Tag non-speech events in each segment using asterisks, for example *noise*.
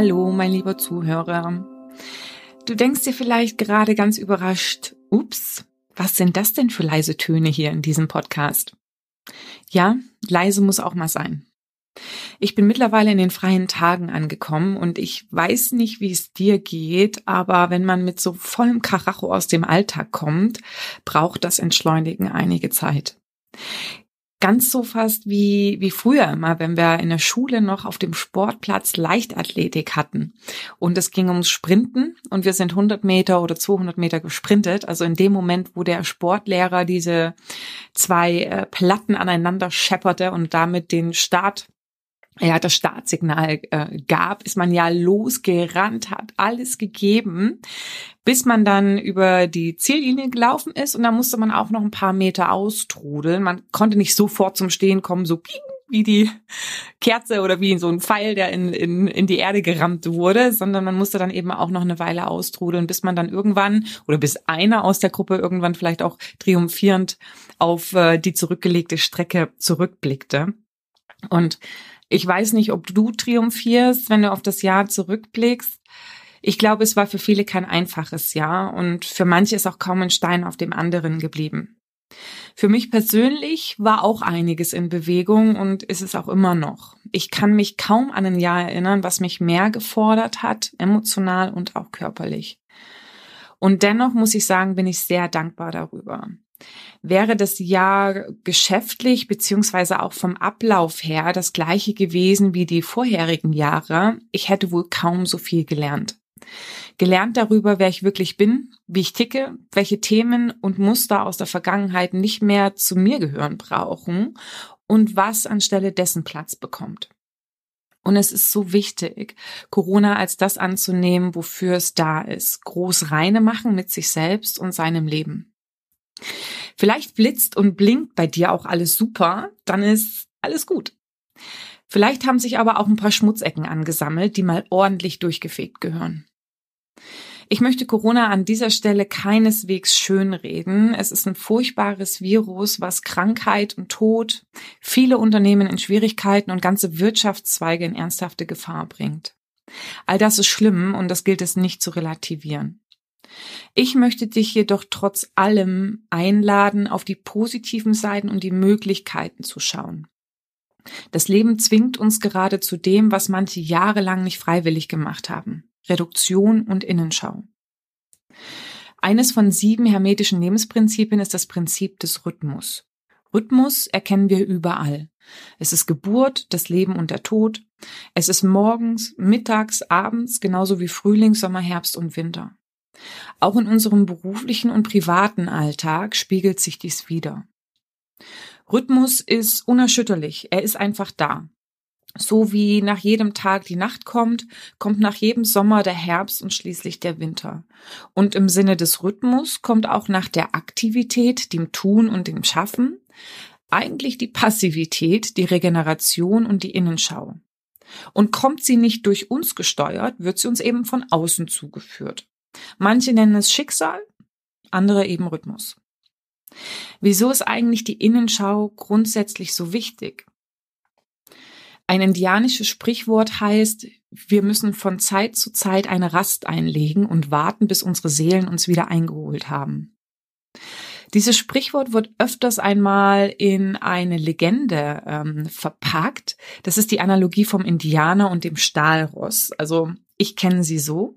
Hallo, mein lieber Zuhörer. Du denkst dir vielleicht gerade ganz überrascht, ups, was sind das denn für leise Töne hier in diesem Podcast? Ja, leise muss auch mal sein. Ich bin mittlerweile in den freien Tagen angekommen und ich weiß nicht, wie es dir geht, aber wenn man mit so vollem Karacho aus dem Alltag kommt, braucht das Entschleunigen einige Zeit ganz so fast wie, wie früher immer, wenn wir in der Schule noch auf dem Sportplatz Leichtathletik hatten. Und es ging ums Sprinten und wir sind 100 Meter oder 200 Meter gesprintet. Also in dem Moment, wo der Sportlehrer diese zwei äh, Platten aneinander schepperte und damit den Start ja, das Startsignal äh, gab, ist man ja losgerannt, hat alles gegeben, bis man dann über die Ziellinie gelaufen ist und da musste man auch noch ein paar Meter austrudeln. Man konnte nicht sofort zum Stehen kommen, so ping, wie die Kerze oder wie so ein Pfeil, der in, in, in die Erde gerammt wurde, sondern man musste dann eben auch noch eine Weile austrudeln, bis man dann irgendwann oder bis einer aus der Gruppe irgendwann vielleicht auch triumphierend auf äh, die zurückgelegte Strecke zurückblickte. Und ich weiß nicht, ob du triumphierst, wenn du auf das Jahr zurückblickst. Ich glaube, es war für viele kein einfaches Jahr und für manche ist auch kaum ein Stein auf dem anderen geblieben. Für mich persönlich war auch einiges in Bewegung und ist es auch immer noch. Ich kann mich kaum an ein Jahr erinnern, was mich mehr gefordert hat, emotional und auch körperlich. Und dennoch muss ich sagen, bin ich sehr dankbar darüber. Wäre das Jahr geschäftlich beziehungsweise auch vom Ablauf her das gleiche gewesen wie die vorherigen Jahre, ich hätte wohl kaum so viel gelernt. Gelernt darüber, wer ich wirklich bin, wie ich ticke, welche Themen und Muster aus der Vergangenheit nicht mehr zu mir gehören brauchen und was anstelle dessen Platz bekommt. Und es ist so wichtig, Corona als das anzunehmen, wofür es da ist. Groß reine machen mit sich selbst und seinem Leben. Vielleicht blitzt und blinkt bei dir auch alles super, dann ist alles gut. Vielleicht haben sich aber auch ein paar Schmutzecken angesammelt, die mal ordentlich durchgefegt gehören. Ich möchte Corona an dieser Stelle keineswegs schönreden. Es ist ein furchtbares Virus, was Krankheit und Tod, viele Unternehmen in Schwierigkeiten und ganze Wirtschaftszweige in ernsthafte Gefahr bringt. All das ist schlimm und das gilt es nicht zu relativieren. Ich möchte dich jedoch trotz allem einladen, auf die positiven Seiten und die Möglichkeiten zu schauen. Das Leben zwingt uns gerade zu dem, was manche jahrelang nicht freiwillig gemacht haben. Reduktion und Innenschau. Eines von sieben hermetischen Lebensprinzipien ist das Prinzip des Rhythmus. Rhythmus erkennen wir überall. Es ist Geburt, das Leben und der Tod. Es ist morgens, mittags, abends, genauso wie Frühling, Sommer, Herbst und Winter. Auch in unserem beruflichen und privaten Alltag spiegelt sich dies wieder. Rhythmus ist unerschütterlich, er ist einfach da. So wie nach jedem Tag die Nacht kommt, kommt nach jedem Sommer der Herbst und schließlich der Winter. Und im Sinne des Rhythmus kommt auch nach der Aktivität, dem Tun und dem Schaffen, eigentlich die Passivität, die Regeneration und die Innenschau. Und kommt sie nicht durch uns gesteuert, wird sie uns eben von außen zugeführt. Manche nennen es Schicksal, andere eben Rhythmus. Wieso ist eigentlich die Innenschau grundsätzlich so wichtig? Ein indianisches Sprichwort heißt, wir müssen von Zeit zu Zeit eine Rast einlegen und warten, bis unsere Seelen uns wieder eingeholt haben. Dieses Sprichwort wird öfters einmal in eine Legende ähm, verpackt. Das ist die Analogie vom Indianer und dem Stahlross. Also ich kenne sie so.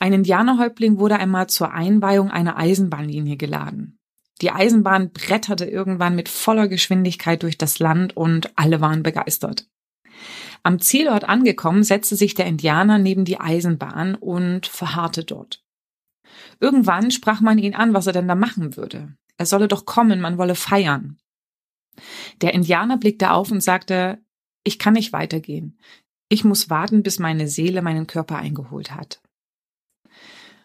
Ein Indianerhäuptling wurde einmal zur Einweihung einer Eisenbahnlinie geladen. Die Eisenbahn bretterte irgendwann mit voller Geschwindigkeit durch das Land und alle waren begeistert. Am Zielort angekommen, setzte sich der Indianer neben die Eisenbahn und verharrte dort. Irgendwann sprach man ihn an, was er denn da machen würde. Er solle doch kommen, man wolle feiern. Der Indianer blickte auf und sagte, ich kann nicht weitergehen. Ich muss warten, bis meine Seele meinen Körper eingeholt hat.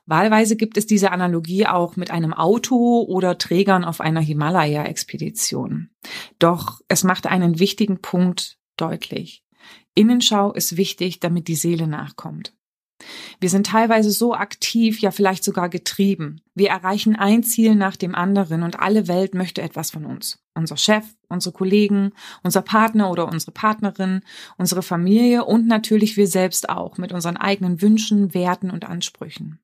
Wahlweise gibt es diese Analogie auch mit einem Auto oder Trägern auf einer Himalaya-Expedition. Doch es macht einen wichtigen Punkt deutlich. Innenschau ist wichtig, damit die Seele nachkommt. Wir sind teilweise so aktiv, ja vielleicht sogar getrieben. Wir erreichen ein Ziel nach dem anderen und alle Welt möchte etwas von uns. Unser Chef, unsere Kollegen, unser Partner oder unsere Partnerin, unsere Familie und natürlich wir selbst auch mit unseren eigenen Wünschen, Werten und Ansprüchen.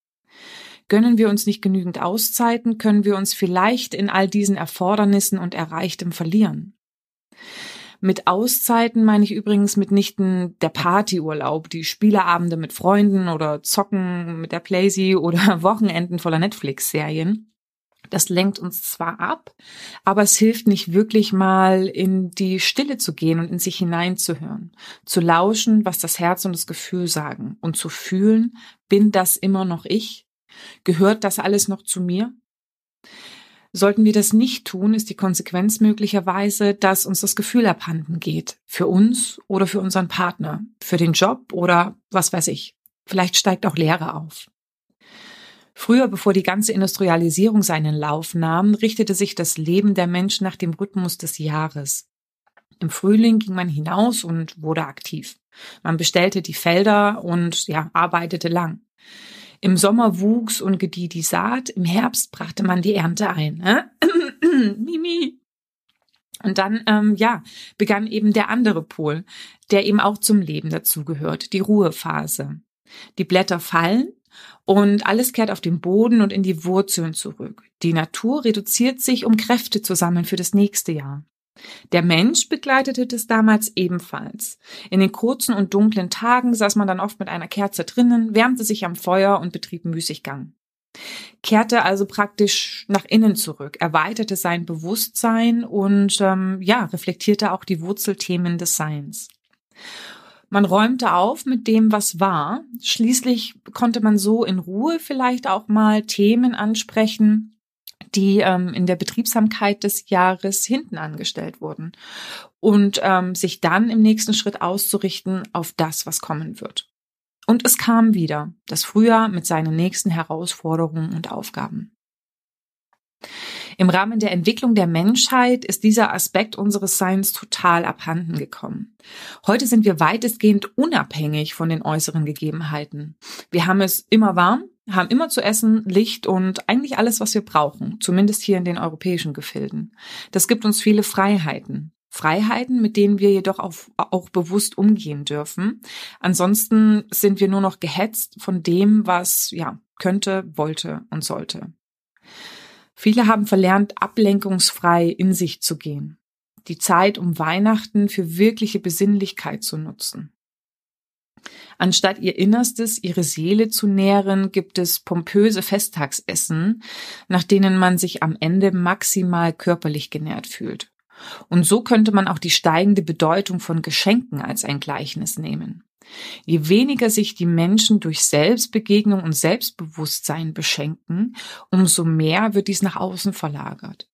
Gönnen wir uns nicht genügend Auszeiten, können wir uns vielleicht in all diesen Erfordernissen und Erreichtem verlieren. Mit Auszeiten meine ich übrigens mitnichten der Partyurlaub, die Spieleabende mit Freunden oder Zocken mit der Playsee oder *laughs* Wochenenden voller Netflix-Serien. Das lenkt uns zwar ab, aber es hilft nicht wirklich mal in die Stille zu gehen und in sich hineinzuhören, zu lauschen, was das Herz und das Gefühl sagen und zu fühlen, bin das immer noch ich? Gehört das alles noch zu mir? Sollten wir das nicht tun, ist die Konsequenz möglicherweise, dass uns das Gefühl abhanden geht. Für uns oder für unseren Partner, für den Job oder was weiß ich. Vielleicht steigt auch Leere auf. Früher, bevor die ganze Industrialisierung seinen Lauf nahm, richtete sich das Leben der Menschen nach dem Rhythmus des Jahres. Im Frühling ging man hinaus und wurde aktiv. Man bestellte die Felder und ja, arbeitete lang. Im Sommer wuchs und gedieh die Saat, im Herbst brachte man die Ernte ein. Ne? *clears throat* Mimi. Und dann, ähm, ja, begann eben der andere Pol, der eben auch zum Leben dazugehört, die Ruhephase. Die Blätter fallen und alles kehrt auf den Boden und in die Wurzeln zurück. Die Natur reduziert sich, um Kräfte zu sammeln für das nächste Jahr. Der Mensch begleitete das damals ebenfalls. In den kurzen und dunklen Tagen saß man dann oft mit einer Kerze drinnen, wärmte sich am Feuer und betrieb Müßiggang. Kehrte also praktisch nach innen zurück, erweiterte sein Bewusstsein und ähm, ja, reflektierte auch die Wurzelthemen des Seins. Man räumte auf mit dem, was war. Schließlich konnte man so in Ruhe vielleicht auch mal Themen ansprechen, die ähm, in der Betriebsamkeit des Jahres hinten angestellt wurden und ähm, sich dann im nächsten Schritt auszurichten auf das, was kommen wird. Und es kam wieder, das Frühjahr mit seinen nächsten Herausforderungen und Aufgaben. Im Rahmen der Entwicklung der Menschheit ist dieser Aspekt unseres Seins total abhanden gekommen. Heute sind wir weitestgehend unabhängig von den äußeren Gegebenheiten. Wir haben es immer warm, haben immer zu essen, Licht und eigentlich alles, was wir brauchen, zumindest hier in den europäischen Gefilden. Das gibt uns viele Freiheiten. Freiheiten, mit denen wir jedoch auch, auch bewusst umgehen dürfen. Ansonsten sind wir nur noch gehetzt von dem, was ja könnte, wollte und sollte. Viele haben verlernt, ablenkungsfrei in sich zu gehen, die Zeit um Weihnachten für wirkliche Besinnlichkeit zu nutzen. Anstatt ihr Innerstes, ihre Seele zu nähren, gibt es pompöse Festtagsessen, nach denen man sich am Ende maximal körperlich genährt fühlt. Und so könnte man auch die steigende Bedeutung von Geschenken als ein Gleichnis nehmen. Je weniger sich die Menschen durch Selbstbegegnung und Selbstbewusstsein beschenken, umso mehr wird dies nach außen verlagert.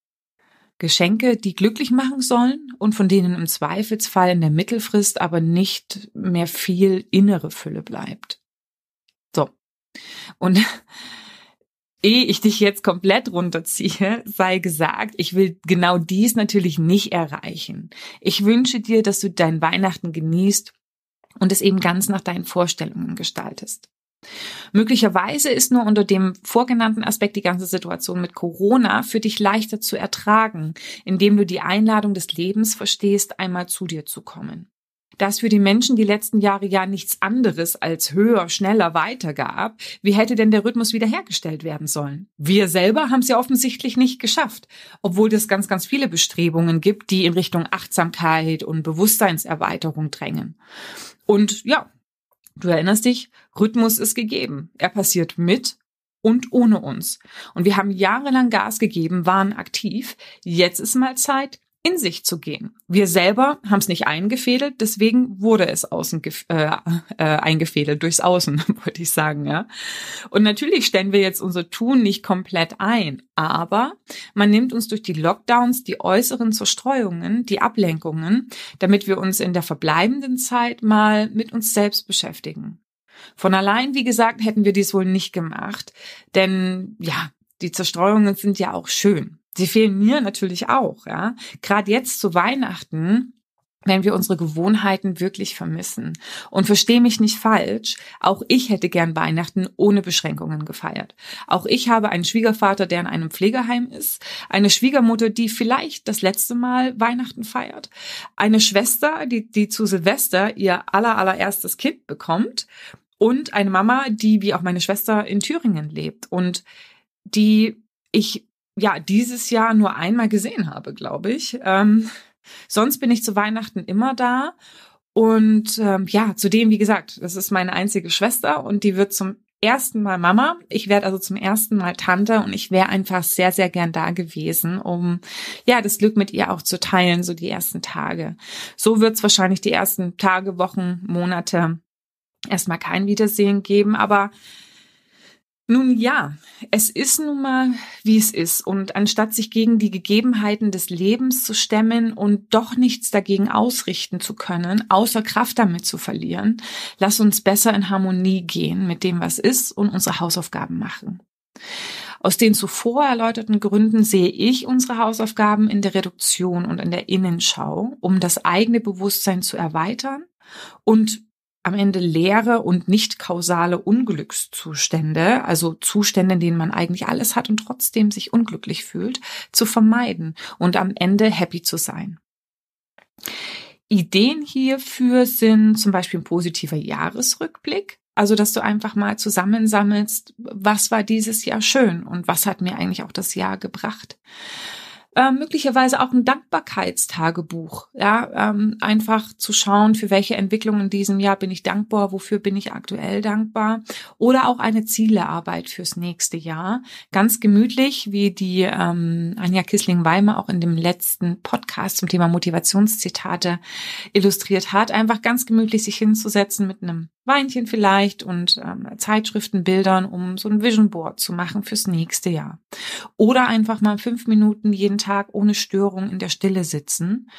Geschenke, die glücklich machen sollen und von denen im Zweifelsfall in der Mittelfrist aber nicht mehr viel innere Fülle bleibt. So. Und *laughs* ehe ich dich jetzt komplett runterziehe, sei gesagt, ich will genau dies natürlich nicht erreichen. Ich wünsche dir, dass du dein Weihnachten genießt und es eben ganz nach deinen Vorstellungen gestaltest. Möglicherweise ist nur unter dem vorgenannten Aspekt die ganze Situation mit Corona für dich leichter zu ertragen, indem du die Einladung des Lebens verstehst, einmal zu dir zu kommen. Da es für die Menschen die letzten Jahre ja nichts anderes als höher, schneller, weiter gab, wie hätte denn der Rhythmus wiederhergestellt werden sollen? Wir selber haben es ja offensichtlich nicht geschafft, obwohl es ganz, ganz viele Bestrebungen gibt, die in Richtung Achtsamkeit und Bewusstseinserweiterung drängen. Und ja, Du erinnerst dich, Rhythmus ist gegeben. Er passiert mit und ohne uns. Und wir haben jahrelang Gas gegeben, waren aktiv. Jetzt ist mal Zeit, in sich zu gehen. Wir selber haben es nicht eingefädelt, deswegen wurde es außen äh, äh, eingefädelt, durchs Außen, *laughs* wollte ich sagen, ja. Und natürlich stellen wir jetzt unser Tun nicht komplett ein, aber man nimmt uns durch die Lockdowns die äußeren Zerstreuungen, die Ablenkungen, damit wir uns in der verbleibenden Zeit mal mit uns selbst beschäftigen. Von allein, wie gesagt, hätten wir dies wohl nicht gemacht, denn ja, die Zerstreuungen sind ja auch schön. Sie fehlen mir natürlich auch, ja. Gerade jetzt zu Weihnachten wenn wir unsere Gewohnheiten wirklich vermissen. Und verstehe mich nicht falsch, auch ich hätte gern Weihnachten ohne Beschränkungen gefeiert. Auch ich habe einen Schwiegervater, der in einem Pflegeheim ist, eine Schwiegermutter, die vielleicht das letzte Mal Weihnachten feiert, eine Schwester, die, die zu Silvester ihr aller, allererstes Kind bekommt und eine Mama, die wie auch meine Schwester in Thüringen lebt und die ich ja dieses Jahr nur einmal gesehen habe, glaube ich. Ähm, Sonst bin ich zu Weihnachten immer da. Und ähm, ja, zudem, wie gesagt, das ist meine einzige Schwester und die wird zum ersten Mal Mama. Ich werde also zum ersten Mal Tante und ich wäre einfach sehr, sehr gern da gewesen, um ja das Glück mit ihr auch zu teilen, so die ersten Tage. So wird es wahrscheinlich die ersten Tage, Wochen, Monate erstmal kein Wiedersehen geben, aber nun ja, es ist nun mal, wie es ist. Und anstatt sich gegen die Gegebenheiten des Lebens zu stemmen und doch nichts dagegen ausrichten zu können, außer Kraft damit zu verlieren, lass uns besser in Harmonie gehen mit dem, was ist und unsere Hausaufgaben machen. Aus den zuvor erläuterten Gründen sehe ich unsere Hausaufgaben in der Reduktion und in der Innenschau, um das eigene Bewusstsein zu erweitern und am Ende leere und nicht kausale Unglückszustände, also Zustände, in denen man eigentlich alles hat und trotzdem sich unglücklich fühlt, zu vermeiden und am Ende happy zu sein. Ideen hierfür sind zum Beispiel ein positiver Jahresrückblick, also, dass du einfach mal zusammensammelst, was war dieses Jahr schön und was hat mir eigentlich auch das Jahr gebracht äh, möglicherweise auch ein Dankbarkeitstagebuch. Ja, ähm, einfach zu schauen, für welche Entwicklungen in diesem Jahr bin ich dankbar, wofür bin ich aktuell dankbar. Oder auch eine Zielearbeit fürs nächste Jahr. Ganz gemütlich, wie die ähm, Anja Kissling-Weimer auch in dem letzten Podcast zum Thema Motivationszitate illustriert hat. Einfach ganz gemütlich sich hinzusetzen mit einem Weinchen vielleicht und ähm, Zeitschriftenbildern, um so ein Vision Board zu machen fürs nächste Jahr. Oder einfach mal fünf Minuten jeden Tag ohne Störung in der Stille sitzen,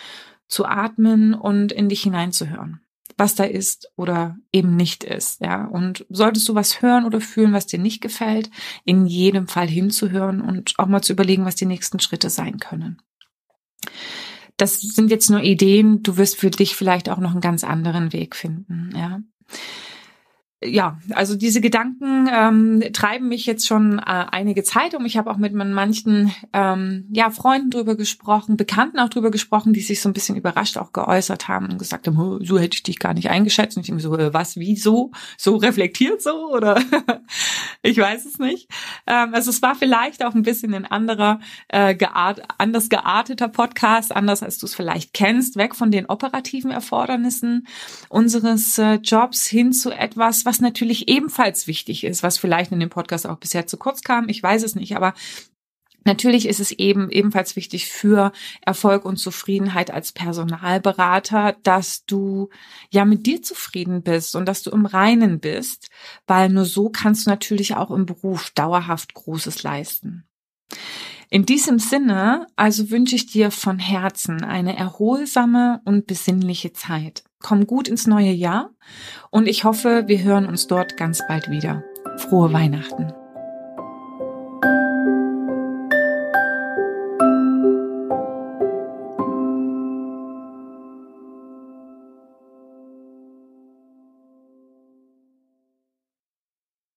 zu atmen und in dich hineinzuhören was da ist oder eben nicht ist, ja. Und solltest du was hören oder fühlen, was dir nicht gefällt, in jedem Fall hinzuhören und auch mal zu überlegen, was die nächsten Schritte sein können. Das sind jetzt nur Ideen. Du wirst für dich vielleicht auch noch einen ganz anderen Weg finden, ja ja, also diese Gedanken ähm, treiben mich jetzt schon äh, einige Zeit um. Ich habe auch mit manchen ähm, ja, Freunden drüber gesprochen, Bekannten auch drüber gesprochen, die sich so ein bisschen überrascht auch geäußert haben und gesagt haben, so hätte ich dich gar nicht eingeschätzt. Und ich denke so, äh, was, wieso? So reflektiert so? *laughs* Oder ich weiß es nicht. Ähm, also es war vielleicht auch ein bisschen ein anderer, äh, geart anders gearteter Podcast, anders als du es vielleicht kennst, weg von den operativen Erfordernissen unseres äh, Jobs hin zu etwas, was natürlich ebenfalls wichtig ist, was vielleicht in dem Podcast auch bisher zu kurz kam, ich weiß es nicht, aber Natürlich ist es eben ebenfalls wichtig für Erfolg und Zufriedenheit als Personalberater, dass du ja mit dir zufrieden bist und dass du im Reinen bist, weil nur so kannst du natürlich auch im Beruf dauerhaft Großes leisten. In diesem Sinne also wünsche ich dir von Herzen eine erholsame und besinnliche Zeit. Komm gut ins neue Jahr und ich hoffe, wir hören uns dort ganz bald wieder. Frohe Weihnachten.